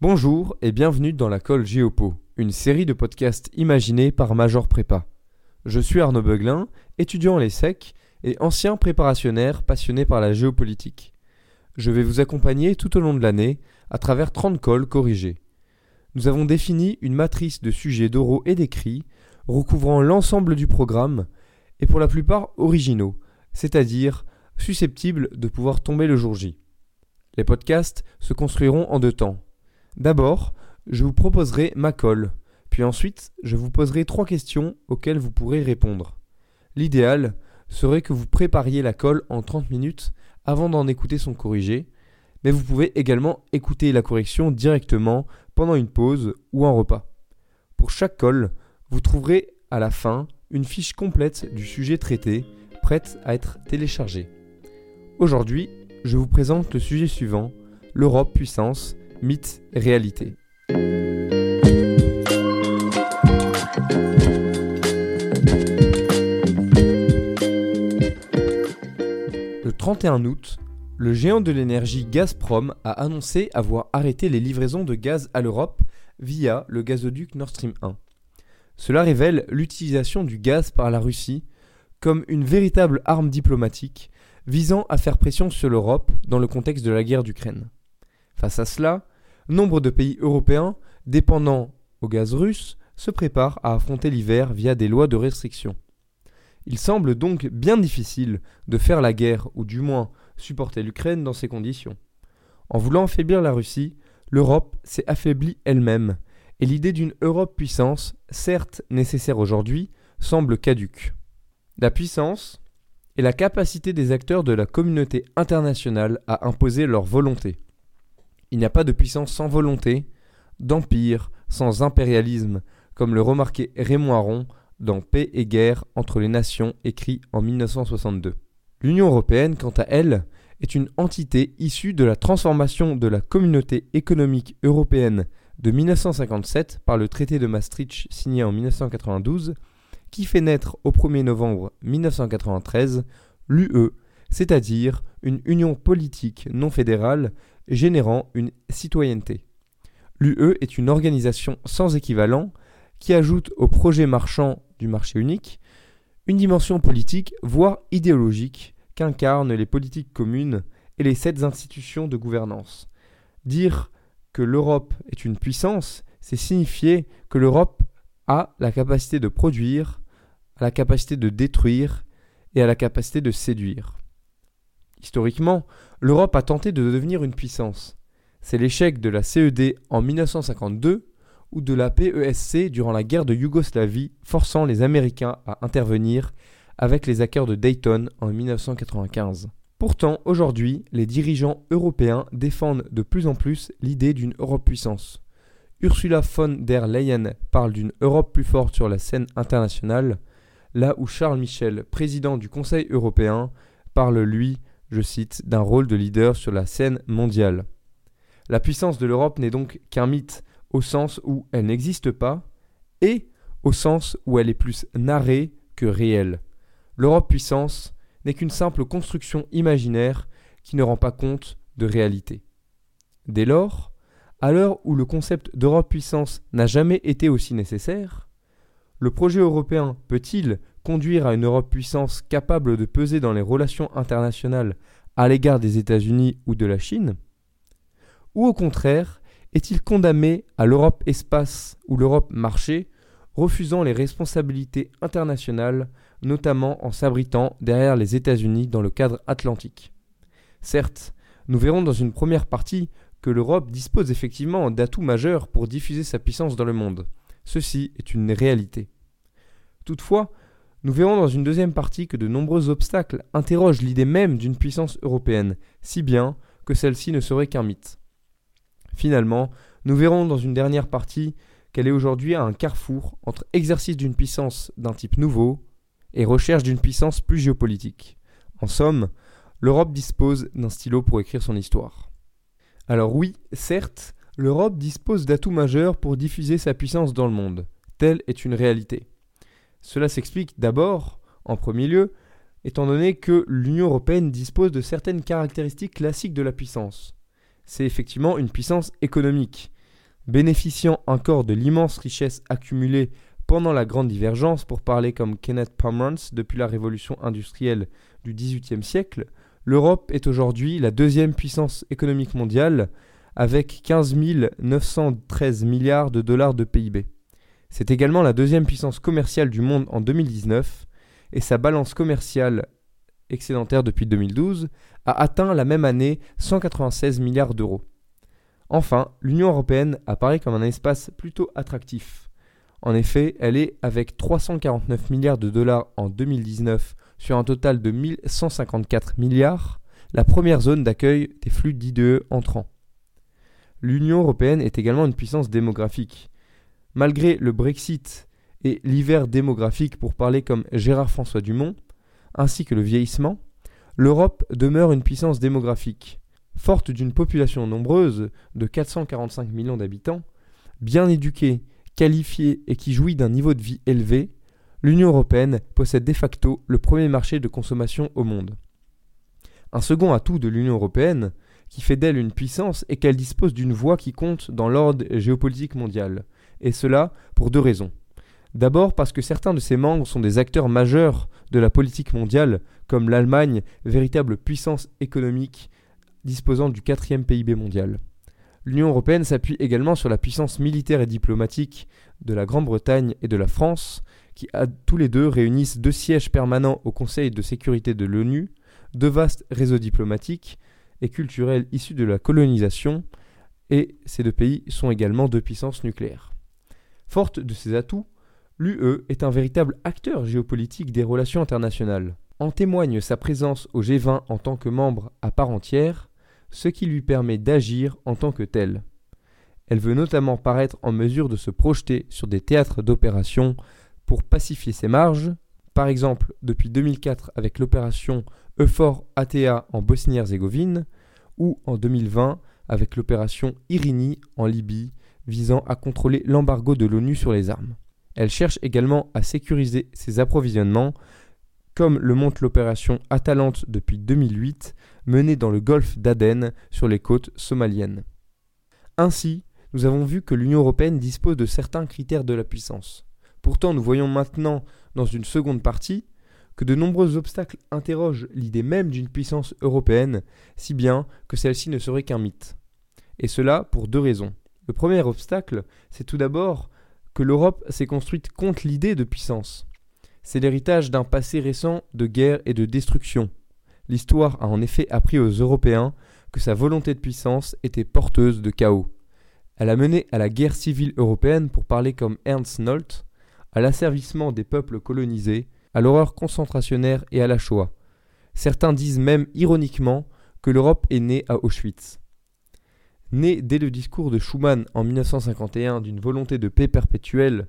Bonjour et bienvenue dans la colle Géopo, une série de podcasts imaginés par Major Prépa. Je suis Arnaud Beuglin, étudiant en l'ESSEC et ancien préparationnaire passionné par la géopolitique. Je vais vous accompagner tout au long de l'année à travers 30 cols corrigés. Nous avons défini une matrice de sujets d'oraux et d'écrits recouvrant l'ensemble du programme et pour la plupart originaux, c'est-à-dire susceptibles de pouvoir tomber le jour J. Les podcasts se construiront en deux temps. D'abord, je vous proposerai ma colle, puis ensuite je vous poserai trois questions auxquelles vous pourrez répondre. L'idéal serait que vous prépariez la colle en 30 minutes avant d'en écouter son corrigé, mais vous pouvez également écouter la correction directement pendant une pause ou un repas. Pour chaque colle, vous trouverez à la fin une fiche complète du sujet traité, prête à être téléchargée. Aujourd'hui, je vous présente le sujet suivant, l'Europe puissance, mythe réalité. Le 31 août, le géant de l'énergie Gazprom a annoncé avoir arrêté les livraisons de gaz à l'Europe via le gazoduc Nord Stream 1. Cela révèle l'utilisation du gaz par la Russie comme une véritable arme diplomatique visant à faire pression sur l'Europe dans le contexte de la guerre d'Ukraine. Face à cela, nombre de pays européens dépendants au gaz russe se préparent à affronter l'hiver via des lois de restriction. Il semble donc bien difficile de faire la guerre ou du moins supporter l'Ukraine dans ces conditions. En voulant affaiblir la Russie, l'Europe s'est affaiblie elle-même, et l'idée d'une Europe puissance, certes nécessaire aujourd'hui, semble caduque. La puissance est la capacité des acteurs de la communauté internationale à imposer leur volonté. Il n'y a pas de puissance sans volonté, d'empire sans impérialisme, comme le remarquait Raymond Aron dans Paix et guerre entre les nations écrit en 1962. L'Union européenne, quant à elle, est une entité issue de la transformation de la communauté économique européenne de 1957 par le traité de Maastricht signé en 1992, qui fait naître au 1er novembre 1993 l'UE, c'est-à-dire une union politique non fédérale générant une citoyenneté. L'UE est une organisation sans équivalent qui ajoute au projet marchand du marché unique une dimension politique, voire idéologique, qu'incarnent les politiques communes et les sept institutions de gouvernance. Dire que l'Europe est une puissance, c'est signifier que l'Europe a la capacité de produire, a la capacité de détruire et a la capacité de séduire. Historiquement, l'Europe a tenté de devenir une puissance. C'est l'échec de la CED en 1952 ou de la PESC durant la guerre de Yougoslavie forçant les Américains à intervenir avec les accords de Dayton en 1995. Pourtant, aujourd'hui, les dirigeants européens défendent de plus en plus l'idée d'une Europe puissance. Ursula von der Leyen parle d'une Europe plus forte sur la scène internationale, là où Charles Michel, président du Conseil européen, parle, lui, je cite, d'un rôle de leader sur la scène mondiale. La puissance de l'Europe n'est donc qu'un mythe, au sens où elle n'existe pas, et au sens où elle est plus narrée que réelle. L'Europe puissance n'est qu'une simple construction imaginaire qui ne rend pas compte de réalité. Dès lors, à l'heure où le concept d'Europe puissance n'a jamais été aussi nécessaire, le projet européen peut-il conduire à une Europe puissance capable de peser dans les relations internationales à l'égard des États-Unis ou de la Chine? Ou au contraire, est-il condamné à l'Europe espace ou l'Europe marché, refusant les responsabilités internationales, notamment en s'abritant derrière les États-Unis dans le cadre atlantique? Certes, nous verrons dans une première partie que l'Europe dispose effectivement d'atouts majeurs pour diffuser sa puissance dans le monde. Ceci est une réalité. Toutefois, nous verrons dans une deuxième partie que de nombreux obstacles interrogent l'idée même d'une puissance européenne, si bien que celle-ci ne serait qu'un mythe. Finalement, nous verrons dans une dernière partie qu'elle est aujourd'hui à un carrefour entre exercice d'une puissance d'un type nouveau et recherche d'une puissance plus géopolitique. En somme, l'Europe dispose d'un stylo pour écrire son histoire. Alors oui, certes, l'Europe dispose d'atouts majeurs pour diffuser sa puissance dans le monde. Telle est une réalité. Cela s'explique d'abord, en premier lieu, étant donné que l'Union européenne dispose de certaines caractéristiques classiques de la puissance. C'est effectivement une puissance économique. Bénéficiant encore de l'immense richesse accumulée pendant la Grande Divergence, pour parler comme Kenneth Pomeranz depuis la révolution industrielle du XVIIIe siècle, l'Europe est aujourd'hui la deuxième puissance économique mondiale avec 15 913 milliards de dollars de PIB. C'est également la deuxième puissance commerciale du monde en 2019 et sa balance commerciale excédentaire depuis 2012 a atteint la même année 196 milliards d'euros. Enfin, l'Union européenne apparaît comme un espace plutôt attractif. En effet, elle est, avec 349 milliards de dollars en 2019 sur un total de 1154 milliards, la première zone d'accueil des flux d'IDE entrants. L'Union européenne est également une puissance démographique. Malgré le Brexit et l'hiver démographique pour parler comme Gérard François Dumont, ainsi que le vieillissement, l'Europe demeure une puissance démographique. Forte d'une population nombreuse de 445 millions d'habitants, bien éduquée, qualifiée et qui jouit d'un niveau de vie élevé, l'Union européenne possède de facto le premier marché de consommation au monde. Un second atout de l'Union européenne, qui fait d'elle une puissance, est qu'elle dispose d'une voix qui compte dans l'ordre géopolitique mondial, et cela pour deux raisons. D'abord parce que certains de ses membres sont des acteurs majeurs de la politique mondiale, comme l'Allemagne, véritable puissance économique disposant du quatrième PIB mondial. L'Union européenne s'appuie également sur la puissance militaire et diplomatique de la Grande-Bretagne et de la France, qui tous les deux réunissent deux sièges permanents au Conseil de sécurité de l'ONU, deux vastes réseaux diplomatiques et culturels issus de la colonisation, et ces deux pays sont également deux puissances nucléaires. Forte de ces atouts, l'UE est un véritable acteur géopolitique des relations internationales. En témoigne sa présence au G20 en tant que membre à part entière, ce qui lui permet d'agir en tant que tel. Elle veut notamment paraître en mesure de se projeter sur des théâtres d'opération pour pacifier ses marges, par exemple depuis 2004 avec l'opération Euphor ATA en Bosnie-Herzégovine, ou en 2020 avec l'opération Irini en Libye visant à contrôler l'embargo de l'ONU sur les armes. Elle cherche également à sécuriser ses approvisionnements, comme le montre l'opération Atalante depuis 2008, menée dans le golfe d'Aden sur les côtes somaliennes. Ainsi, nous avons vu que l'Union européenne dispose de certains critères de la puissance. Pourtant, nous voyons maintenant, dans une seconde partie, que de nombreux obstacles interrogent l'idée même d'une puissance européenne, si bien que celle-ci ne serait qu'un mythe. Et cela pour deux raisons. Le premier obstacle, c'est tout d'abord que l'Europe s'est construite contre l'idée de puissance. C'est l'héritage d'un passé récent de guerre et de destruction. L'histoire a en effet appris aux Européens que sa volonté de puissance était porteuse de chaos. Elle a mené à la guerre civile européenne pour parler comme Ernst Nolte, à l'asservissement des peuples colonisés, à l'horreur concentrationnaire et à la Shoah. Certains disent même ironiquement que l'Europe est née à Auschwitz. Née dès le discours de Schuman en 1951 d'une volonté de paix perpétuelle,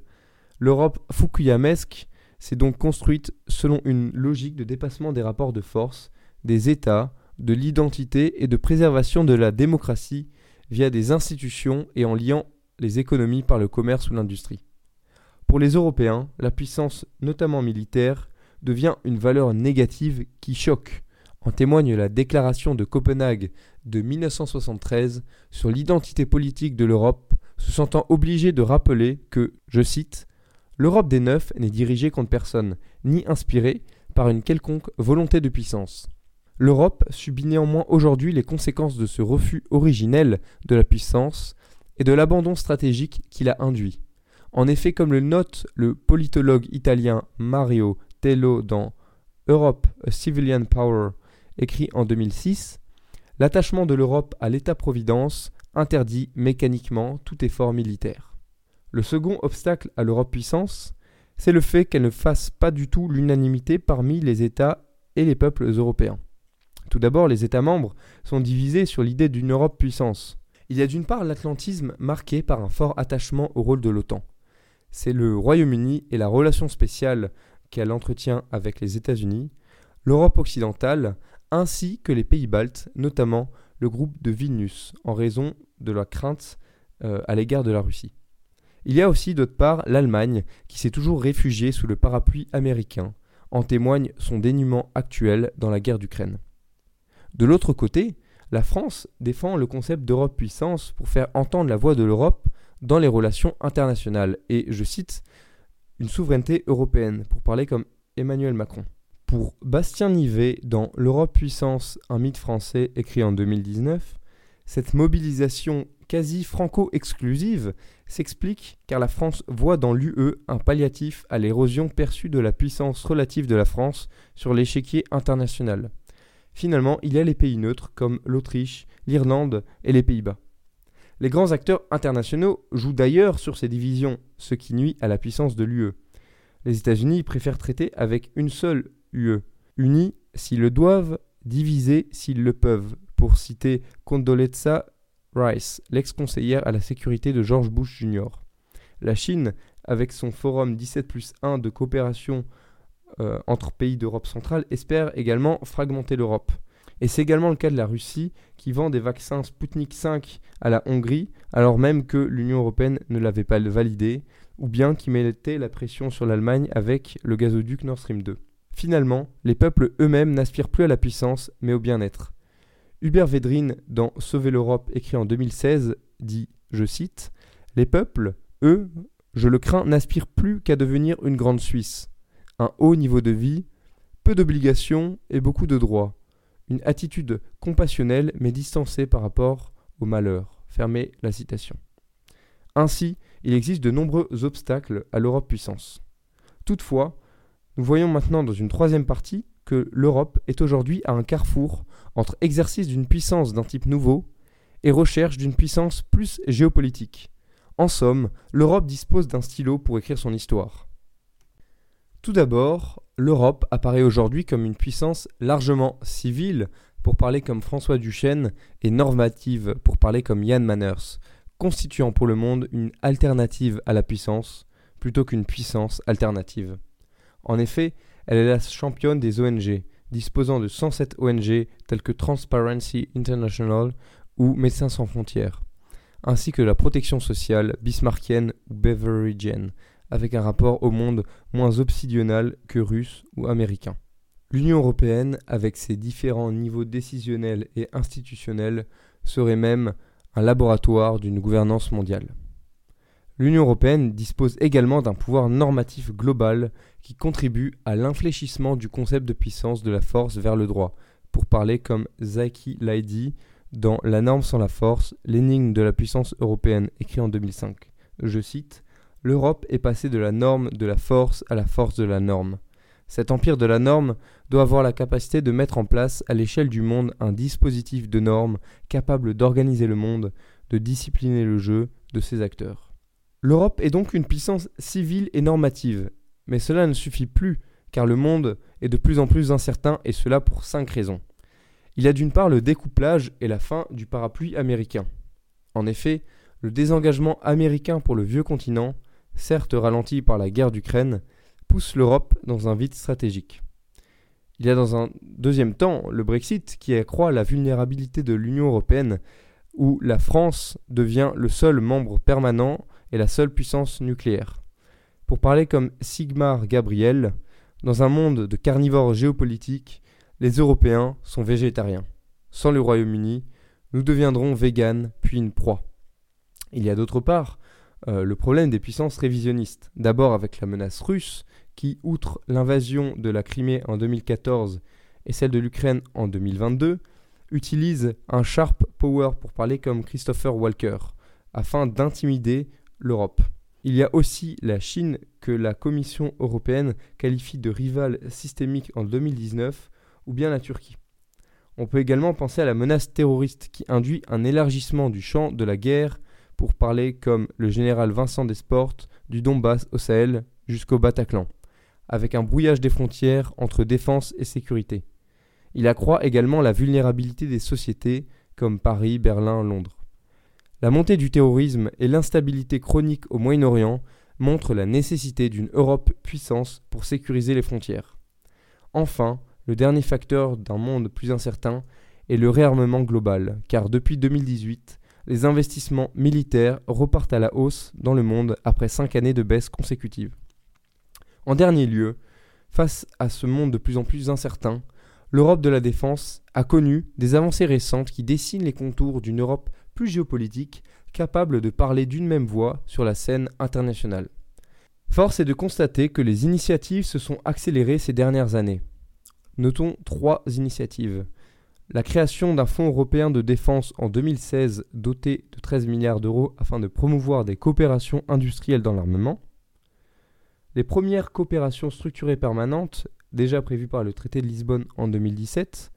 l'Europe fukuyamesque s'est donc construite selon une logique de dépassement des rapports de force, des États, de l'identité et de préservation de la démocratie via des institutions et en liant les économies par le commerce ou l'industrie. Pour les Européens, la puissance, notamment militaire, devient une valeur négative qui choque en témoigne la déclaration de Copenhague de 1973 sur l'identité politique de l'Europe, se sentant obligé de rappeler que, je cite, L'Europe des neufs n'est dirigée contre personne, ni inspirée par une quelconque volonté de puissance. L'Europe subit néanmoins aujourd'hui les conséquences de ce refus originel de la puissance et de l'abandon stratégique qu'il a induit. En effet, comme le note le politologue italien Mario Tello dans Europe, a Civilian Power écrit en 2006, l'attachement de l'Europe à l'État-providence interdit mécaniquement tout effort militaire. Le second obstacle à l'Europe puissance, c'est le fait qu'elle ne fasse pas du tout l'unanimité parmi les États et les peuples européens. Tout d'abord, les États membres sont divisés sur l'idée d'une Europe puissance. Il y a d'une part l'atlantisme marqué par un fort attachement au rôle de l'OTAN. C'est le Royaume-Uni et la relation spéciale qu'elle entretient avec les États-Unis, l'Europe occidentale ainsi que les pays baltes, notamment le groupe de Vilnius, en raison de la crainte euh, à l'égard de la Russie. Il y a aussi d'autre part l'Allemagne, qui s'est toujours réfugiée sous le parapluie américain, en témoigne son dénuement actuel dans la guerre d'Ukraine. De l'autre côté, la France défend le concept d'Europe puissance pour faire entendre la voix de l'Europe dans les relations internationales et, je cite, une souveraineté européenne, pour parler comme Emmanuel Macron. Pour Bastien Nivet, dans L'Europe puissance, un mythe français écrit en 2019, cette mobilisation quasi franco-exclusive s'explique car la France voit dans l'UE un palliatif à l'érosion perçue de la puissance relative de la France sur l'échiquier international. Finalement, il y a les pays neutres comme l'Autriche, l'Irlande et les Pays-Bas. Les grands acteurs internationaux jouent d'ailleurs sur ces divisions, ce qui nuit à la puissance de l'UE. Les États-Unis préfèrent traiter avec une seule UE, unis s'ils le doivent, divisés s'ils le peuvent, pour citer Condoleezza Rice, l'ex-conseillère à la sécurité de George Bush Jr. La Chine, avec son forum 17 plus 1 de coopération euh, entre pays d'Europe centrale, espère également fragmenter l'Europe. Et c'est également le cas de la Russie, qui vend des vaccins Sputnik 5 à la Hongrie, alors même que l'Union européenne ne l'avait pas validé, ou bien qui mettait la pression sur l'Allemagne avec le gazoduc Nord Stream 2. Finalement, les peuples eux-mêmes n'aspirent plus à la puissance, mais au bien-être. Hubert Védrine, dans Sauver l'Europe, écrit en 2016, dit, je cite, Les peuples, eux, je le crains, n'aspirent plus qu'à devenir une grande Suisse. Un haut niveau de vie, peu d'obligations et beaucoup de droits. Une attitude compassionnelle mais distancée par rapport au malheur. Fermez la citation. Ainsi, il existe de nombreux obstacles à l'Europe puissance. Toutefois, nous voyons maintenant dans une troisième partie que l'Europe est aujourd'hui à un carrefour entre exercice d'une puissance d'un type nouveau et recherche d'une puissance plus géopolitique. En somme, l'Europe dispose d'un stylo pour écrire son histoire. Tout d'abord, l'Europe apparaît aujourd'hui comme une puissance largement civile, pour parler comme François Duchesne, et normative, pour parler comme Yann Manners, constituant pour le monde une alternative à la puissance, plutôt qu'une puissance alternative. En effet, elle est la championne des ONG, disposant de 107 ONG telles que Transparency International ou Médecins sans frontières, ainsi que la protection sociale bismarckienne ou beveridgeenne, avec un rapport au monde moins obsidional que russe ou américain. L'Union européenne, avec ses différents niveaux décisionnels et institutionnels, serait même un laboratoire d'une gouvernance mondiale. L'Union européenne dispose également d'un pouvoir normatif global qui contribue à l'infléchissement du concept de puissance de la force vers le droit, pour parler comme Zaki l'a dit dans La norme sans la force, l'énigme de la puissance européenne, écrit en 2005. Je cite L'Europe est passée de la norme de la force à la force de la norme. Cet empire de la norme doit avoir la capacité de mettre en place à l'échelle du monde un dispositif de normes capable d'organiser le monde, de discipliner le jeu de ses acteurs. L'Europe est donc une puissance civile et normative, mais cela ne suffit plus, car le monde est de plus en plus incertain, et cela pour cinq raisons. Il y a d'une part le découplage et la fin du parapluie américain. En effet, le désengagement américain pour le vieux continent, certes ralenti par la guerre d'Ukraine, pousse l'Europe dans un vide stratégique. Il y a dans un deuxième temps le Brexit qui accroît la vulnérabilité de l'Union européenne, où la France devient le seul membre permanent est la seule puissance nucléaire. Pour parler comme Sigmar Gabriel, dans un monde de carnivores géopolitiques, les Européens sont végétariens. Sans le Royaume-Uni, nous deviendrons véganes, puis une proie. Il y a d'autre part euh, le problème des puissances révisionnistes. D'abord avec la menace russe, qui, outre l'invasion de la Crimée en 2014 et celle de l'Ukraine en 2022, utilise un sharp power pour parler comme Christopher Walker, afin d'intimider l'Europe. Il y a aussi la Chine que la Commission européenne qualifie de rival systémique en 2019, ou bien la Turquie. On peut également penser à la menace terroriste qui induit un élargissement du champ de la guerre pour parler comme le général Vincent Desportes du Donbass au Sahel jusqu'au Bataclan, avec un brouillage des frontières entre défense et sécurité. Il accroît également la vulnérabilité des sociétés comme Paris, Berlin, Londres. La montée du terrorisme et l'instabilité chronique au Moyen-Orient montrent la nécessité d'une Europe puissance pour sécuriser les frontières. Enfin, le dernier facteur d'un monde plus incertain est le réarmement global, car depuis 2018, les investissements militaires repartent à la hausse dans le monde après cinq années de baisse consécutive. En dernier lieu, face à ce monde de plus en plus incertain, l'Europe de la défense a connu des avancées récentes qui dessinent les contours d'une Europe plus géopolitique, capables de parler d'une même voix sur la scène internationale. Force est de constater que les initiatives se sont accélérées ces dernières années. Notons trois initiatives. La création d'un fonds européen de défense en 2016 doté de 13 milliards d'euros afin de promouvoir des coopérations industrielles dans l'armement. Les premières coopérations structurées permanentes, déjà prévues par le traité de Lisbonne en 2017.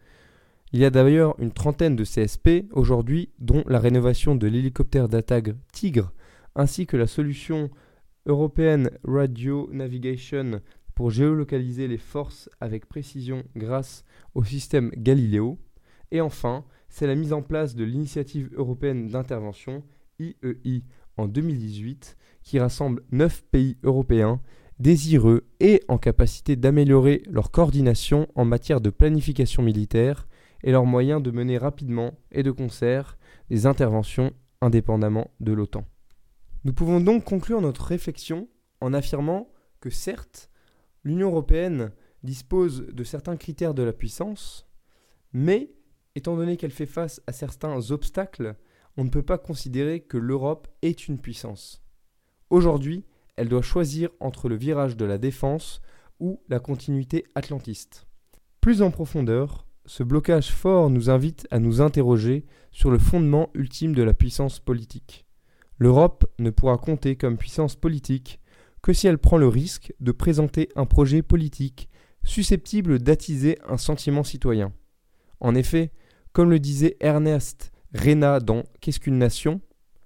Il y a d'ailleurs une trentaine de CSP aujourd'hui, dont la rénovation de l'hélicoptère d'attaque Tigre, ainsi que la solution européenne Radio Navigation pour géolocaliser les forces avec précision grâce au système Galileo. Et enfin, c'est la mise en place de l'initiative européenne d'intervention, IEI, en 2018, qui rassemble 9 pays européens désireux et en capacité d'améliorer leur coordination en matière de planification militaire et leurs moyens de mener rapidement et de concert des interventions indépendamment de l'OTAN. Nous pouvons donc conclure notre réflexion en affirmant que certes, l'Union européenne dispose de certains critères de la puissance, mais étant donné qu'elle fait face à certains obstacles, on ne peut pas considérer que l'Europe est une puissance. Aujourd'hui, elle doit choisir entre le virage de la défense ou la continuité atlantiste. Plus en profondeur, ce blocage fort nous invite à nous interroger sur le fondement ultime de la puissance politique. L'Europe ne pourra compter comme puissance politique que si elle prend le risque de présenter un projet politique susceptible d'attiser un sentiment citoyen. En effet, comme le disait Ernest Rena dans Qu'est-ce qu'une nation?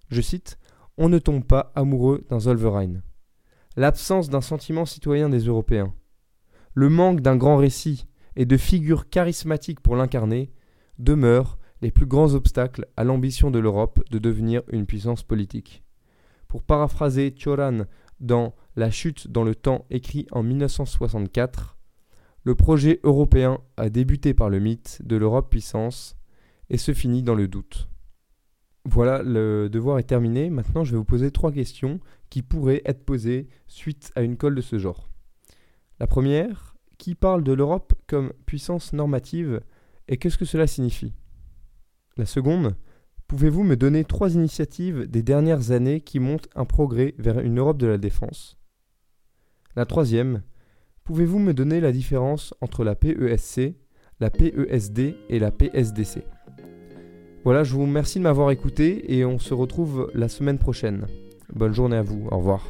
Je cite On ne tombe pas amoureux d'un Zolverein. L'absence d'un sentiment citoyen des Européens, le manque d'un grand récit et de figures charismatiques pour l'incarner demeurent les plus grands obstacles à l'ambition de l'Europe de devenir une puissance politique. Pour paraphraser Choran dans La chute dans le temps écrit en 1964, le projet européen a débuté par le mythe de l'Europe puissance et se finit dans le doute. Voilà, le devoir est terminé. Maintenant, je vais vous poser trois questions qui pourraient être posées suite à une colle de ce genre. La première, qui parle de l'Europe comme puissance normative et qu'est-ce que cela signifie? La seconde, pouvez-vous me donner trois initiatives des dernières années qui montrent un progrès vers une Europe de la défense? La troisième, pouvez-vous me donner la différence entre la PESC, la PESD et la PSDC voilà, je vous remercie de m'avoir écouté et on se retrouve la semaine prochaine. Bonne journée à vous, au revoir.